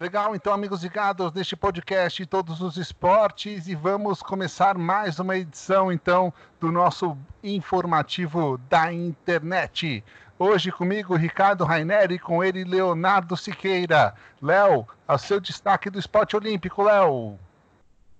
Legal, então, amigos ligados neste podcast de todos os esportes e vamos começar mais uma edição, então, do nosso informativo da internet. Hoje comigo, Ricardo Raineri, com ele, Leonardo Siqueira. Léo, o seu destaque do esporte olímpico, Léo.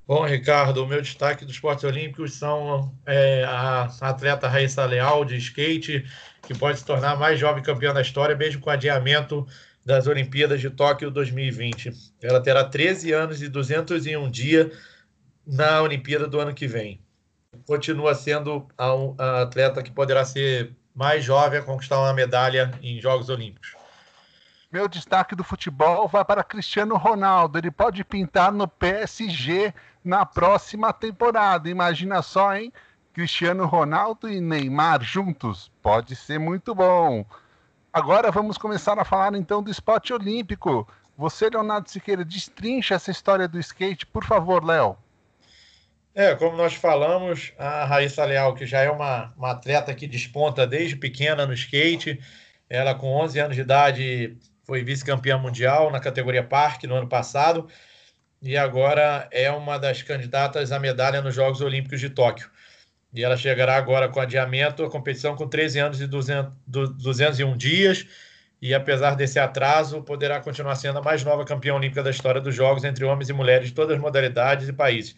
Bom, Ricardo, o meu destaque dos esportes olímpicos são é, a atleta Raíssa Leal, de skate, que pode se tornar a mais jovem campeã da história, mesmo com adiamento das Olimpíadas de Tóquio 2020. Ela terá 13 anos e 201 dias na Olimpíada do ano que vem. Continua sendo a, atleta que poderá ser mais jovem a conquistar uma medalha em Jogos Olímpicos. Meu destaque do futebol vai para Cristiano Ronaldo. Ele pode pintar no PSG na próxima temporada. Imagina só, hein? Cristiano Ronaldo e Neymar juntos. Pode ser muito bom. Agora vamos começar a falar então do esporte olímpico. Você, Leonardo Siqueira, destrincha essa história do skate, por favor, Léo. É, como nós falamos, a Raíssa Leal, que já é uma, uma atleta que desponta desde pequena no skate, ela com 11 anos de idade foi vice-campeã mundial na categoria Parque no ano passado e agora é uma das candidatas à medalha nos Jogos Olímpicos de Tóquio. E ela chegará agora com adiamento à competição com 13 anos e 200, 201 dias. E apesar desse atraso, poderá continuar sendo a mais nova campeã olímpica da história dos Jogos entre homens e mulheres de todas as modalidades e países.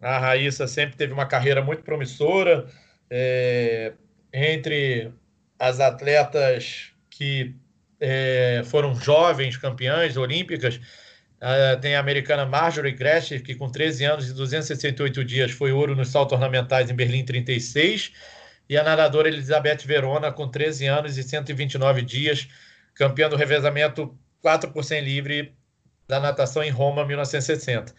A Raíssa sempre teve uma carreira muito promissora. É, entre as atletas que é, foram jovens campeãs olímpicas, Uh, tem a americana Marjorie Gresser, que com 13 anos e 268 dias foi ouro nos saltos ornamentais em Berlim 36. E a nadadora Elizabeth Verona, com 13 anos e 129 dias, campeã do revezamento 4 por 100 livre da natação em Roma, 1960.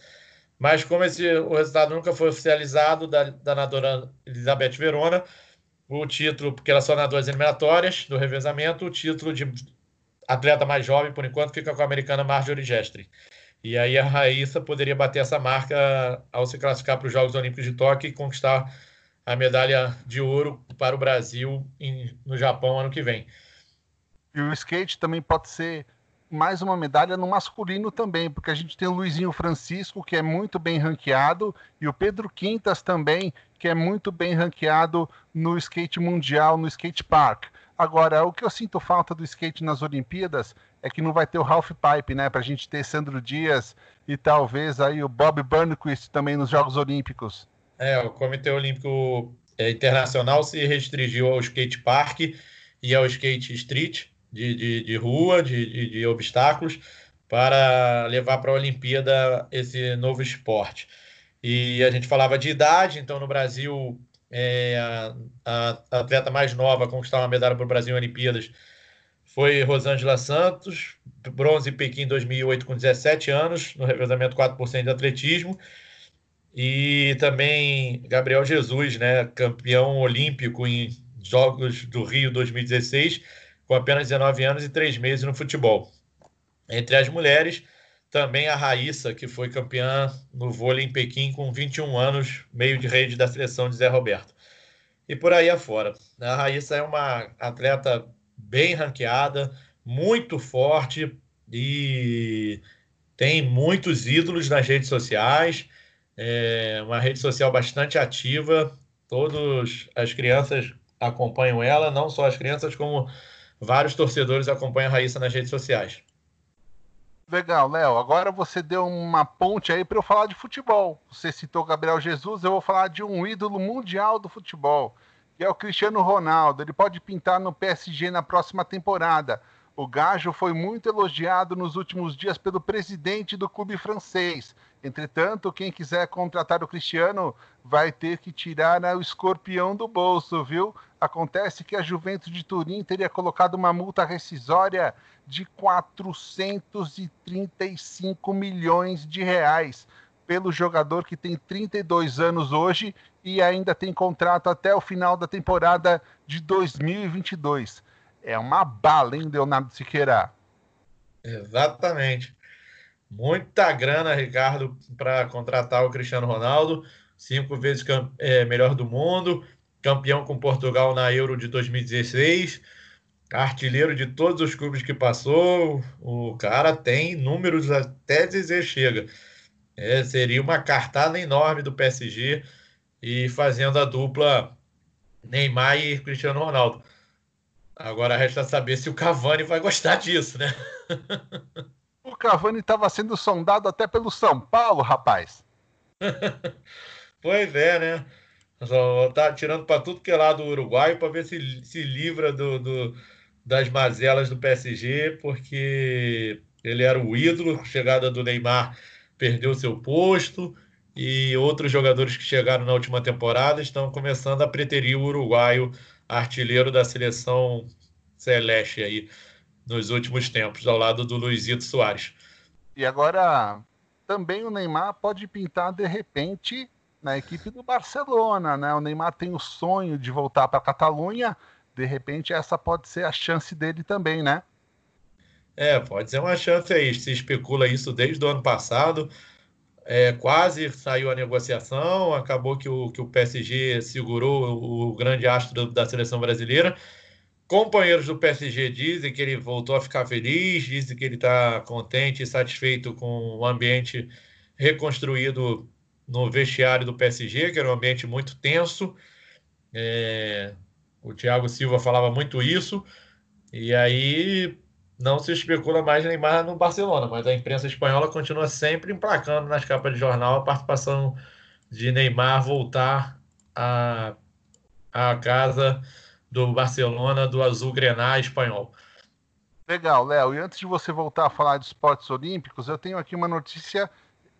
Mas como esse, o resultado nunca foi oficializado da, da nadadora Elizabeth Verona, o título, porque ela só nadou as eliminatórias do revezamento, o título de atleta mais jovem, por enquanto, fica com a americana Marjorie Gestri. E aí a Raíssa poderia bater essa marca ao se classificar para os Jogos Olímpicos de Tóquio e conquistar a medalha de ouro para o Brasil em, no Japão ano que vem. E o skate também pode ser mais uma medalha no masculino também, porque a gente tem o Luizinho Francisco, que é muito bem ranqueado, e o Pedro Quintas também, que é muito bem ranqueado no skate mundial, no skate park. Agora, o que eu sinto falta do skate nas Olimpíadas é que não vai ter o Ralph Pipe, né? Pra gente ter Sandro Dias e talvez aí o Bob Burnquist também nos Jogos Olímpicos. É, o Comitê Olímpico é, Internacional se restringiu ao skate park e ao skate street, de, de, de rua, de, de, de obstáculos, para levar para a Olimpíada esse novo esporte. E a gente falava de idade, então no Brasil é, a, a, atleta mais nova a conquistar uma medalha para o Brasil em Olimpíadas foi Rosângela Santos, bronze em Pequim 2008 com 17 anos, no revezamento 4% de atletismo. E também Gabriel Jesus, né, campeão olímpico em Jogos do Rio 2016, com apenas 19 anos e 3 meses no futebol. Entre as mulheres, também a Raíssa, que foi campeã no vôlei em Pequim com 21 anos, meio de rede da seleção de Zé Roberto. E por aí afora. A Raíssa é uma atleta bem ranqueada, muito forte e tem muitos ídolos nas redes sociais. É uma rede social bastante ativa. Todas as crianças acompanham ela, não só as crianças, como vários torcedores acompanham a Raíssa nas redes sociais. Legal, Léo. Agora você deu uma ponte aí para eu falar de futebol. Você citou Gabriel Jesus, eu vou falar de um ídolo mundial do futebol, que é o Cristiano Ronaldo. Ele pode pintar no PSG na próxima temporada. O Gajo foi muito elogiado nos últimos dias pelo presidente do clube francês. Entretanto, quem quiser contratar o Cristiano vai ter que tirar o escorpião do bolso, viu? Acontece que a Juventus de Turim teria colocado uma multa rescisória de 435 milhões de reais pelo jogador que tem 32 anos hoje e ainda tem contrato até o final da temporada de 2022. É uma bala, hein, Leonardo Siqueira? Exatamente. Muita grana, Ricardo, para contratar o Cristiano Ronaldo. Cinco vezes é, melhor do mundo, campeão com Portugal na Euro de 2016 artilheiro de todos os clubes que passou, o cara tem números até dizer chega. É, seria uma cartada enorme do PSG e fazendo a dupla Neymar e Cristiano Ronaldo. Agora resta saber se o Cavani vai gostar disso, né? o Cavani estava sendo sondado até pelo São Paulo, rapaz. pois é, né? Só tá tirando para tudo que é lá do Uruguai para ver se se livra do, do, das mazelas do PSG, porque ele era o ídolo, chegada do Neymar perdeu seu posto e outros jogadores que chegaram na última temporada estão começando a preterir o uruguaio artilheiro da seleção celeste aí nos últimos tempos, ao lado do Luizito Soares. E agora também o Neymar pode pintar de repente na equipe do Barcelona, né? O Neymar tem o sonho de voltar para a Catalunha, de repente essa pode ser a chance dele também, né? É, pode ser uma chance aí. Se especula isso desde o ano passado. É, quase saiu a negociação, acabou que o, que o PSG segurou o, o grande astro da seleção brasileira. Companheiros do PSG dizem que ele voltou a ficar feliz, dizem que ele está contente e satisfeito com o ambiente reconstruído no vestiário do PSG, que era um ambiente muito tenso. É, o Thiago Silva falava muito isso. E aí não se especula mais Neymar no Barcelona, mas a imprensa espanhola continua sempre emplacando nas capas de jornal a participação de Neymar voltar à, à casa do Barcelona, do Azul Grená espanhol. Legal, Léo. E antes de você voltar a falar de esportes olímpicos, eu tenho aqui uma notícia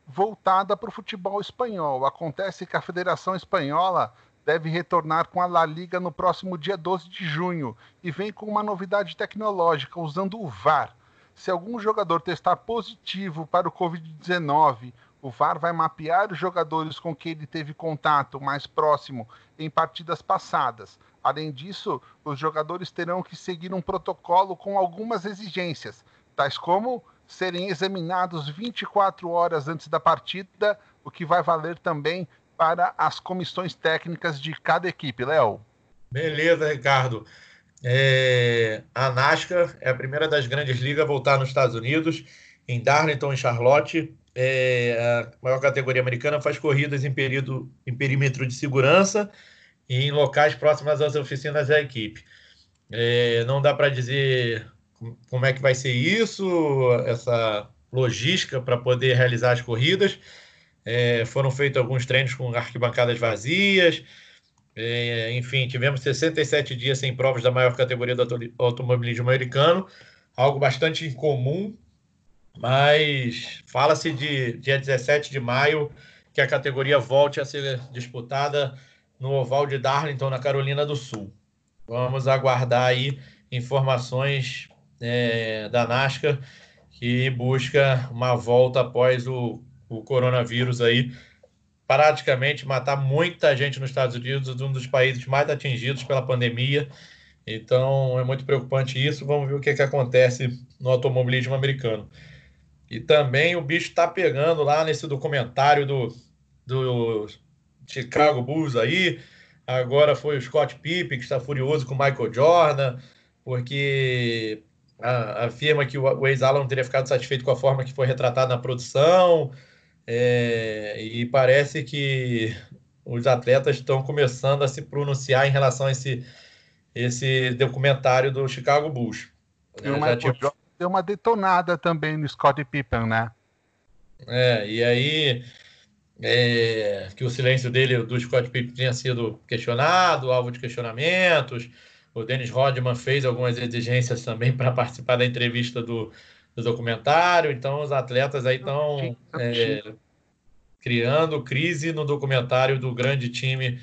voltada para o futebol espanhol. Acontece que a Federação Espanhola deve retornar com a La Liga no próximo dia 12 de junho e vem com uma novidade tecnológica usando o VAR. Se algum jogador testar positivo para o Covid-19, o VAR vai mapear os jogadores com quem ele teve contato mais próximo em partidas passadas. Além disso, os jogadores terão que seguir um protocolo com algumas exigências, tais como serem examinados 24 horas antes da partida, o que vai valer também para as comissões técnicas de cada equipe, Léo. Beleza, Ricardo. É, a NASCAR é a primeira das grandes ligas a voltar nos Estados Unidos, em Darlington, em Charlotte. É, a maior categoria americana faz corridas em, período, em perímetro de segurança e em locais próximos às oficinas da equipe. É, não dá para dizer como é que vai ser isso, essa logística para poder realizar as corridas. É, foram feitos alguns treinos com arquibancadas vazias. É, enfim, tivemos 67 dias sem provas da maior categoria do automobilismo americano, algo bastante incomum, mas fala-se de dia 17 de maio que a categoria volte a ser disputada no oval de Darlington, na Carolina do Sul. Vamos aguardar aí informações é, da NASCAR que busca uma volta após o o coronavírus aí praticamente matar muita gente nos Estados Unidos, um dos países mais atingidos pela pandemia. Então é muito preocupante isso. Vamos ver o que, que acontece no automobilismo americano. E também o bicho está pegando lá nesse documentário do, do Chicago Bulls aí. Agora foi o Scott Pippen que está furioso com o Michael Jordan, porque afirma que o ex-Alan teria ficado satisfeito com a forma que foi retratado na produção. É, e parece que os atletas estão começando a se pronunciar em relação a esse, esse documentário do Chicago Bulls. E o Michael tipo... deu uma detonada também no Scott Pippen, né? É, e aí é, que o silêncio dele, do Scott Pippen, tinha sido questionado, alvo de questionamentos. O Dennis Rodman fez algumas exigências também para participar da entrevista do, do documentário. Então, os atletas aí estão é, criando crise no documentário do grande time,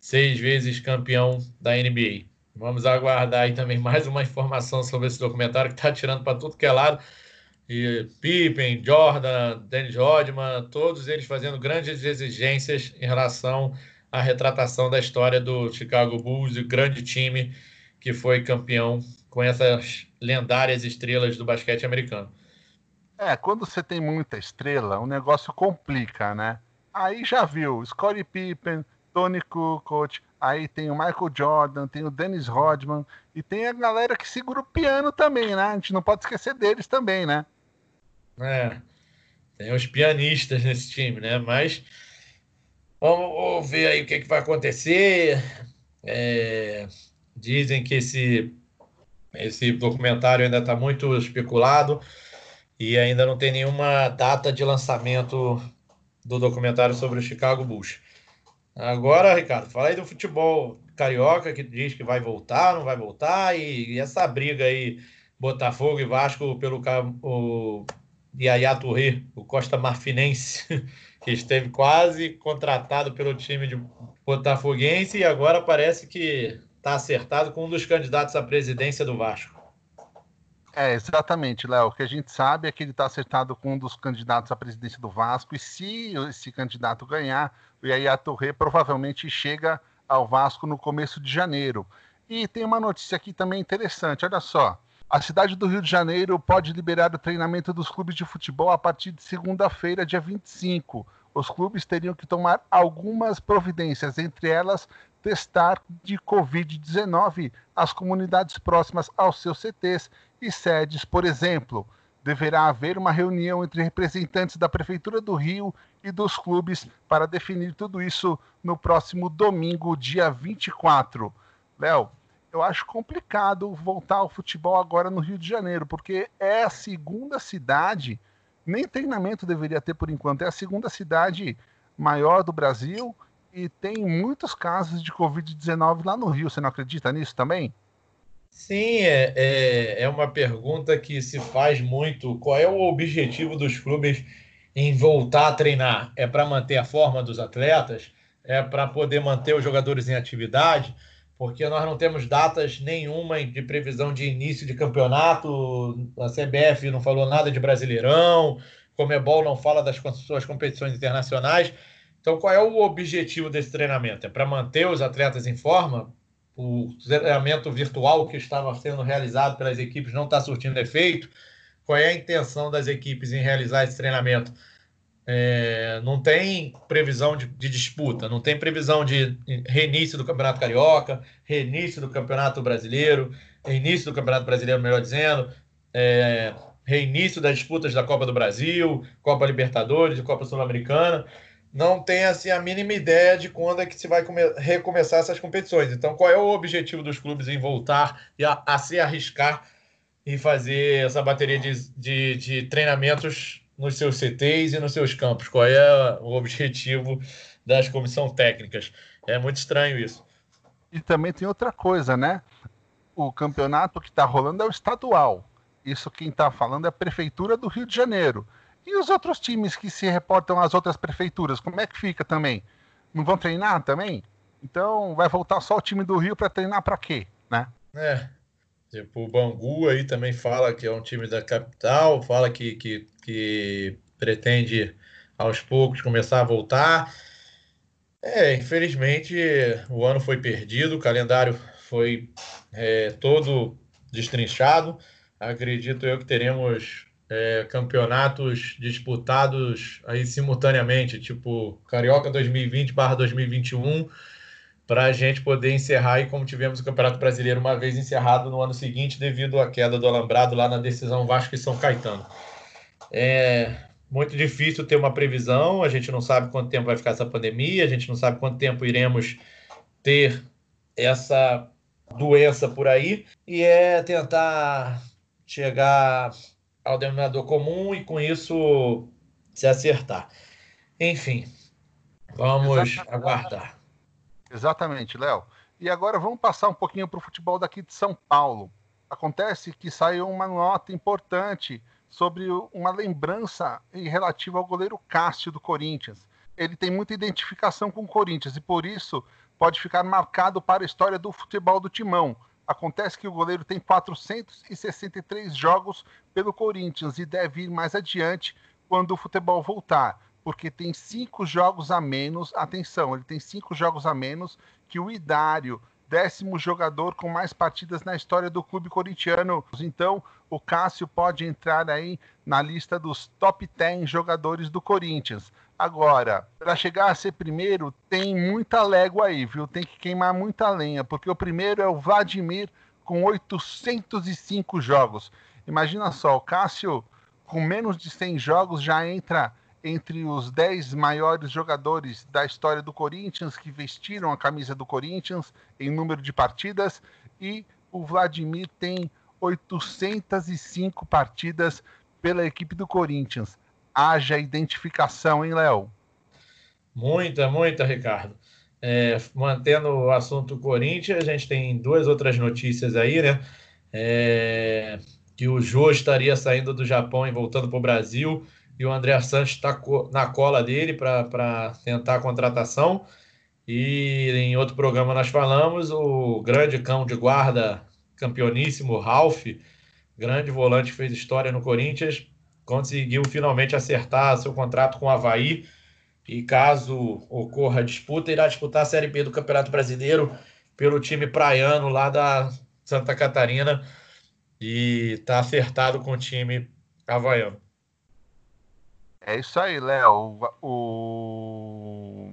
seis vezes campeão da NBA. Vamos aguardar aí também mais uma informação sobre esse documentário que está tirando para tudo que é lado. E Pippen, Jordan, Dennis Rodman, todos eles fazendo grandes exigências em relação à retratação da história do Chicago Bulls, o grande time que foi campeão com essas lendárias estrelas do basquete americano. É, quando você tem muita estrela, o negócio complica, né? Aí já viu, Scottie Pippen, Tony Kukoc, aí tem o Michael Jordan, tem o Dennis Rodman e tem a galera que segura o piano também, né? A gente não pode esquecer deles também, né? É, tem os pianistas nesse time, né? Mas vamos ver aí o que, é que vai acontecer. É, dizem que esse, esse documentário ainda está muito especulado e ainda não tem nenhuma data de lançamento do documentário sobre o Chicago Bulls. Agora, Ricardo, fala aí do futebol carioca que diz que vai voltar, não vai voltar, e, e essa briga aí, Botafogo e Vasco pelo o Yaya Touré, o Costa Marfinense, que esteve quase contratado pelo time de Botafoguense e agora parece que está acertado com um dos candidatos à presidência do Vasco. É, exatamente, Léo. O que a gente sabe é que ele está acertado com um dos candidatos à presidência do Vasco, e se esse candidato ganhar, o Yaya Touré provavelmente chega ao Vasco no começo de janeiro. E tem uma notícia aqui também interessante, olha só. A cidade do Rio de Janeiro pode liberar o treinamento dos clubes de futebol a partir de segunda-feira, dia 25. Os clubes teriam que tomar algumas providências, entre elas testar de Covid-19 as comunidades próximas aos seus CTs e sedes, por exemplo. Deverá haver uma reunião entre representantes da Prefeitura do Rio e dos clubes para definir tudo isso no próximo domingo, dia 24. Léo, eu acho complicado voltar ao futebol agora no Rio de Janeiro, porque é a segunda cidade, nem treinamento deveria ter por enquanto, é a segunda cidade maior do Brasil e tem muitos casos de Covid-19 lá no Rio. Você não acredita nisso também? Sim, é, é, é, uma pergunta que se faz muito. Qual é o objetivo dos clubes em voltar a treinar? É para manter a forma dos atletas? É para poder manter os jogadores em atividade? Porque nós não temos datas nenhuma de previsão de início de campeonato. A CBF não falou nada de Brasileirão, Comebol não fala das suas competições internacionais. Então, qual é o objetivo desse treinamento? É para manter os atletas em forma? o treinamento virtual que estava sendo realizado pelas equipes não está surtindo efeito. Qual é a intenção das equipes em realizar esse treinamento? É, não tem previsão de, de, disputa, não tem previsão de reinício do Campeonato Carioca, reinício do Campeonato Brasileiro, reinício do Campeonato Brasileiro, melhor dizendo, é, reinício das disputas da Copa do Brasil, Copa Libertadores Copa Sul-Americana não tem assim a mínima ideia de quando é que se vai recomeçar essas competições. Então, qual é o objetivo dos clubes em voltar e a, a se arriscar e fazer essa bateria de, de, de, treinamentos nos seus CTs e nos seus campos? Qual é o objetivo das comissões técnicas? É muito estranho isso. E também tem outra coisa, né? O campeonato que está rolando é o estadual. Isso quem está falando é a Prefeitura do Rio de Janeiro. E os outros times que se reportam às outras prefeituras, como é que fica também? Não vão treinar também? Então vai voltar só o time do Rio para treinar para quê, né? É. Tipo, o Bangu aí também fala que é um time da capital, fala que, que, que pretende aos poucos começar a voltar. É, infelizmente o ano foi perdido, o calendário foi é, todo destrinchado. Acredito eu que teremos é, campeonatos disputados aí simultaneamente, tipo Carioca 2020 2021, para a gente poder encerrar aí como tivemos o Campeonato Brasileiro uma vez encerrado no ano seguinte devido à queda do alambrado lá na decisão Vasco e São Caetano. É muito difícil ter uma previsão, a gente não sabe quanto tempo vai ficar essa pandemia, a gente não sabe quanto tempo iremos ter essa doença por aí, e é tentar chegar ao denominador comum e com isso se acertar. Enfim, vamos aguardar. Exatamente, Léo. E agora vamos passar um pouquinho para o futebol daqui de São Paulo. Acontece que saiu uma nota importante sobre uma lembrança relativa ao goleiro Cássio do Corinthians. Ele tem muita identificação com o Corinthians e por isso pode ficar marcado para a história do futebol do Timão, Acontece que o goleiro tem 463 jogos pelo Corinthians e deve ir mais adiante quando o futebol voltar, porque tem cinco jogos a menos. Atenção, ele tem cinco jogos a menos que o Idário, décimo jogador com mais partidas na história do clube corintiano. Então, o Cássio pode entrar aí na lista dos top 10 jogadores do Corinthians. Agora, para chegar a ser primeiro, tem muita légua aí, viu? Tem que queimar muita lenha, porque o primeiro é o Vladimir com 805 jogos. Imagina só, o Cássio com menos de 100 jogos já entra entre os 10 maiores jogadores da história do Corinthians que vestiram a camisa do Corinthians em número de partidas e o Vladimir tem 805 partidas pela equipe do Corinthians. Haja identificação, hein, Léo? Muita, muita, Ricardo. É, mantendo o assunto Corinthians, a gente tem duas outras notícias aí, né? É, que o Jô estaria saindo do Japão e voltando para o Brasil e o André Santos está na cola dele para tentar a contratação. E em outro programa nós falamos, o grande cão de guarda, campeoníssimo, Ralph, grande volante fez história no Corinthians, conseguiu finalmente acertar seu contrato com o Havaí. E caso ocorra a disputa, irá disputar a Série B do Campeonato Brasileiro pelo time praiano lá da Santa Catarina. E está acertado com o time havaiano. É isso aí, Léo. O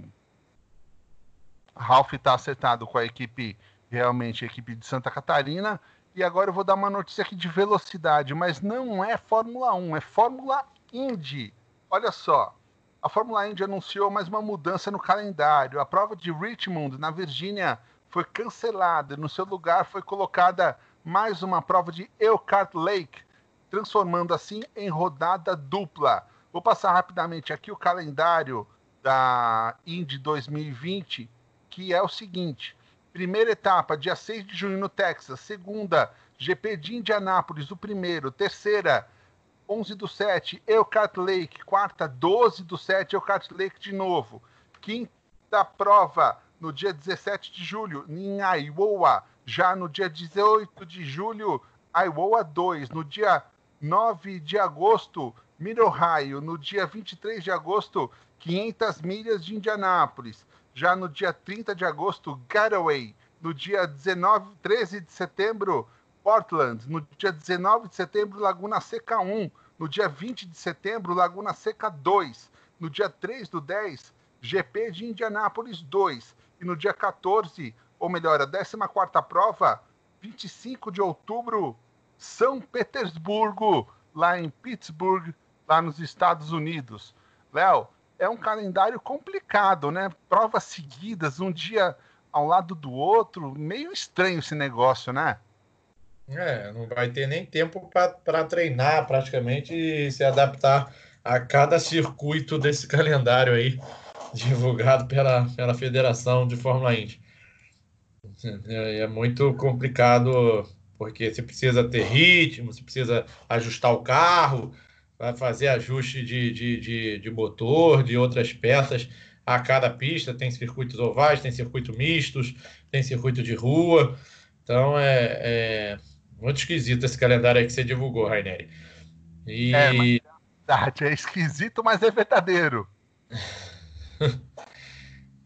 Ralph está acertado com a equipe, realmente, a equipe de Santa Catarina. E agora eu vou dar uma notícia aqui de velocidade, mas não é Fórmula 1, é Fórmula Indy. Olha só, a Fórmula Indy anunciou mais uma mudança no calendário. A prova de Richmond, na Virgínia, foi cancelada. No seu lugar foi colocada mais uma prova de Elkhart Lake, transformando assim em rodada dupla. Vou passar rapidamente aqui o calendário da Indy 2020, que é o seguinte: primeira etapa, dia 6 de junho no Texas, segunda, GP de Indianápolis, o primeiro, terceira, 11 do 7, Elkhart Lake, quarta, 12 do 7, Elkhart Lake de novo, quinta prova, no dia 17 de julho, em Iowa, já no dia 18 de julho, Iowa 2, no dia 9 de agosto, Mid Ohio, no dia 23 de agosto, 500 milhas de Indianápolis. Já no dia 30 de agosto, Gateway. No dia 19, 13 de setembro, Portland. No dia 19 de setembro, Laguna Seca 1. No dia 20 de setembro, Laguna Seca 2. No dia 3 do 10, GP de Indianápolis 2. E no dia 14, ou melhor, a 14 prova, 25 de outubro, São Petersburgo, lá em Pittsburgh, lá nos Estados Unidos. Léo, é um calendário complicado, né? Provas seguidas, um dia ao lado do outro, meio estranho esse negócio, né? É, não vai ter nem tempo para treinar praticamente e se adaptar a cada circuito desse calendário aí, divulgado pela, pela Federação de Fórmula Indy. É, é muito complicado porque você precisa ter ritmo, você precisa ajustar o carro, vai fazer ajuste de, de, de, de motor, de outras peças a cada pista. Tem circuitos ovais, tem circuito mistos, tem circuito de rua. Então é, é muito esquisito esse calendário aí que você divulgou, Raineri. E... É, mas é, é esquisito, mas é verdadeiro.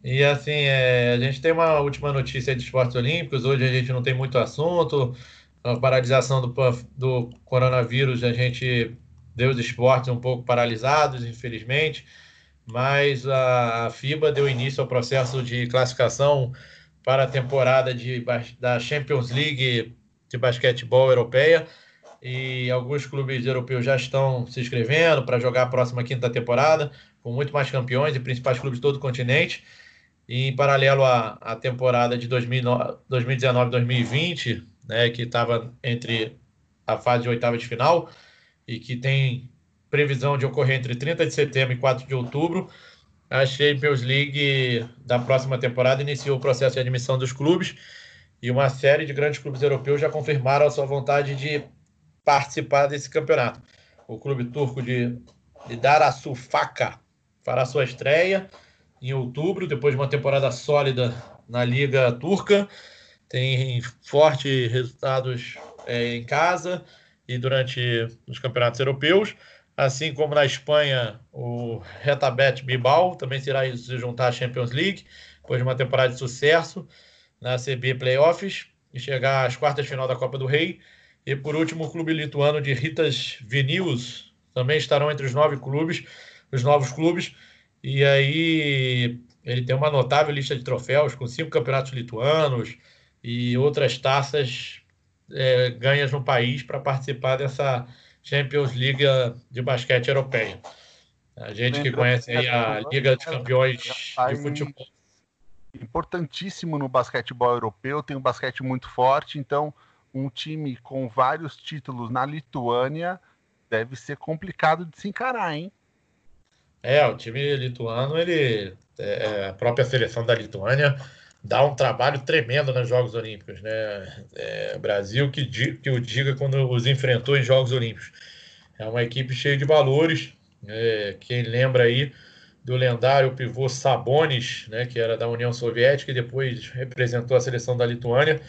e assim, é, a gente tem uma última notícia de esportes olímpicos. Hoje a gente não tem muito assunto. A paralisação do, do coronavírus, a gente deu os esportes um pouco paralisados, infelizmente, mas a FIBA deu início ao processo de classificação para a temporada de, da Champions League de basquetebol europeia e alguns clubes europeus já estão se inscrevendo para jogar a próxima quinta temporada, com muito mais campeões e principais clubes de todo o continente. E em paralelo à, à temporada de 2019-2020, né, que estava entre a fase de oitava de final, e que tem previsão de ocorrer entre 30 de setembro e 4 de outubro. A Champions League da próxima temporada iniciou o processo de admissão dos clubes e uma série de grandes clubes europeus já confirmaram a sua vontade de participar desse campeonato. O clube turco de, de fará sua estreia em outubro, depois de uma temporada sólida na Liga Turca. Tem fortes resultados é, em casa e durante os campeonatos europeus. Assim como na Espanha, o Retabet Bilbao também será se juntar à Champions League, depois de uma temporada de sucesso. na CB Playoffs e chegar às quartas de final da Copa do Rei. E por último, o clube lituano de Ritas Vinils também estarão entre os nove clubes, os novos clubes. E aí ele tem uma notável lista de troféus com cinco campeonatos lituanos e outras taças é, ganhas no país para participar dessa Champions League de basquete europeia. A gente que conhece aí a Liga dos Campeões de Futebol. Importantíssimo no basquetebol europeu, tem um basquete muito forte, então um time com vários títulos na Lituânia deve ser complicado de se encarar, hein? É, o time lituano, ele é, é, a própria seleção da Lituânia dá um trabalho tremendo nos Jogos Olímpicos, né? É, Brasil que, que o diga quando os enfrentou em Jogos Olímpicos. É uma equipe cheia de valores. É, quem lembra aí do lendário pivô Sabonis, né, que era da União Soviética e depois representou a seleção da Lituânia,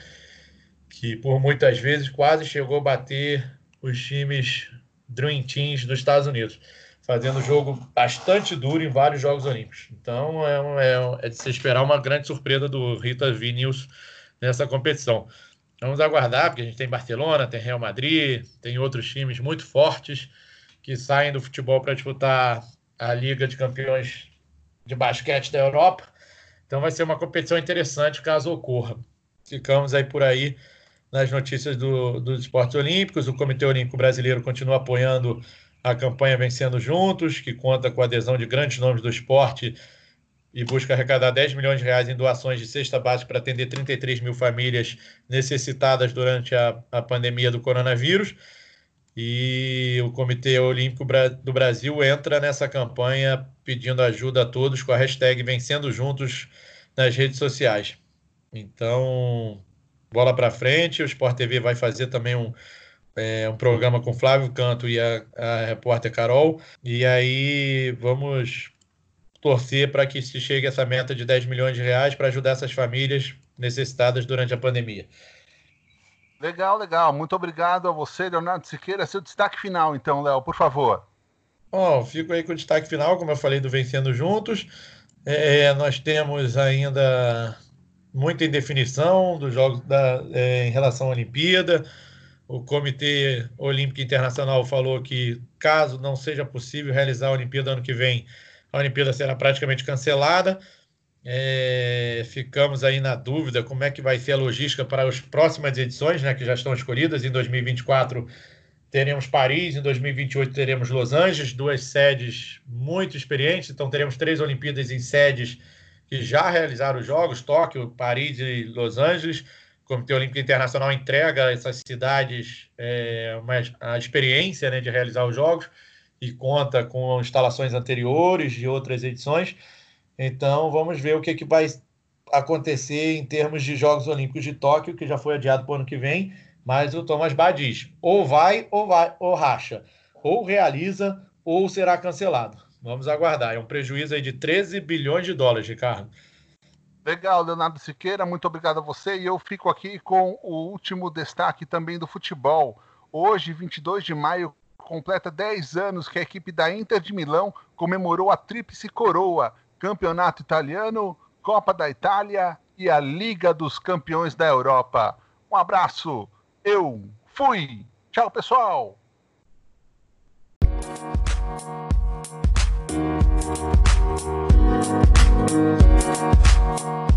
que por muitas vezes quase chegou a bater os times Dream Teams dos Estados Unidos fazendo jogo bastante duro em vários Jogos Olímpicos. Então é, é, é de se esperar uma grande surpresa do Rita Vinius nessa competição. Vamos aguardar, porque a gente tem Barcelona, tem Real Madrid, tem outros times muito fortes que saem do futebol para disputar a Liga de Campeões de Basquete da Europa. Então vai ser uma competição interessante caso ocorra. Ficamos aí por aí nas notícias do, dos esportes olímpicos. O Comitê Olímpico Brasileiro continua apoiando a campanha Vencendo Juntos, que conta com a adesão de grandes nomes do esporte e busca arrecadar 10 milhões de reais em doações de cesta básica para atender 33 mil famílias necessitadas durante a, a pandemia do coronavírus. E o Comitê Olímpico do Brasil entra nessa campanha pedindo ajuda a todos com a hashtag Vencendo Juntos nas redes sociais. Então, bola para frente. O Sport TV vai fazer também um, é, um programa com Flávio Canto e a, a repórter Carol. E aí vamos torcer para que se chegue essa meta de 10 milhões de reais para ajudar essas famílias necessitadas durante a pandemia. Legal, legal. Muito obrigado a você, Leonardo Siqueira. Seu destaque final, então, Léo, por favor. Bom, fico aí com o destaque final, como eu falei, do Vencendo Juntos. É, nós temos ainda muita indefinição dos jogos da, é, em relação à Olimpíada. O Comitê Olímpico Internacional falou que, caso não seja possível realizar a Olimpíada ano que vem, a Olimpíada será praticamente cancelada. É, ficamos aí na dúvida como é que vai ser a logística para as próximas edições, né, que já estão escolhidas. Em 2024 teremos Paris, em 2028 teremos Los Angeles, duas sedes muito experientes. Então teremos três Olimpíadas em sedes que já realizaram os jogos: Tóquio, Paris e Los Angeles. Comitê Olímpico Internacional entrega a essas cidades é, uma, a experiência né, de realizar os jogos e conta com instalações anteriores de outras edições. Então, vamos ver o que, que vai acontecer em termos de Jogos Olímpicos de Tóquio, que já foi adiado para o ano que vem, mas o Thomas Bach diz, ou vai ou vai ou racha, ou realiza ou será cancelado. Vamos aguardar. É um prejuízo aí de 13 bilhões de dólares, Ricardo. Legal, Leonardo Siqueira, muito obrigado a você. E eu fico aqui com o último destaque também do futebol. Hoje, 22 de maio, completa 10 anos que a equipe da Inter de Milão comemorou a Tríplice Coroa, Campeonato Italiano, Copa da Itália e a Liga dos Campeões da Europa. Um abraço, eu fui. Tchau, pessoal. Thank you. Thank you.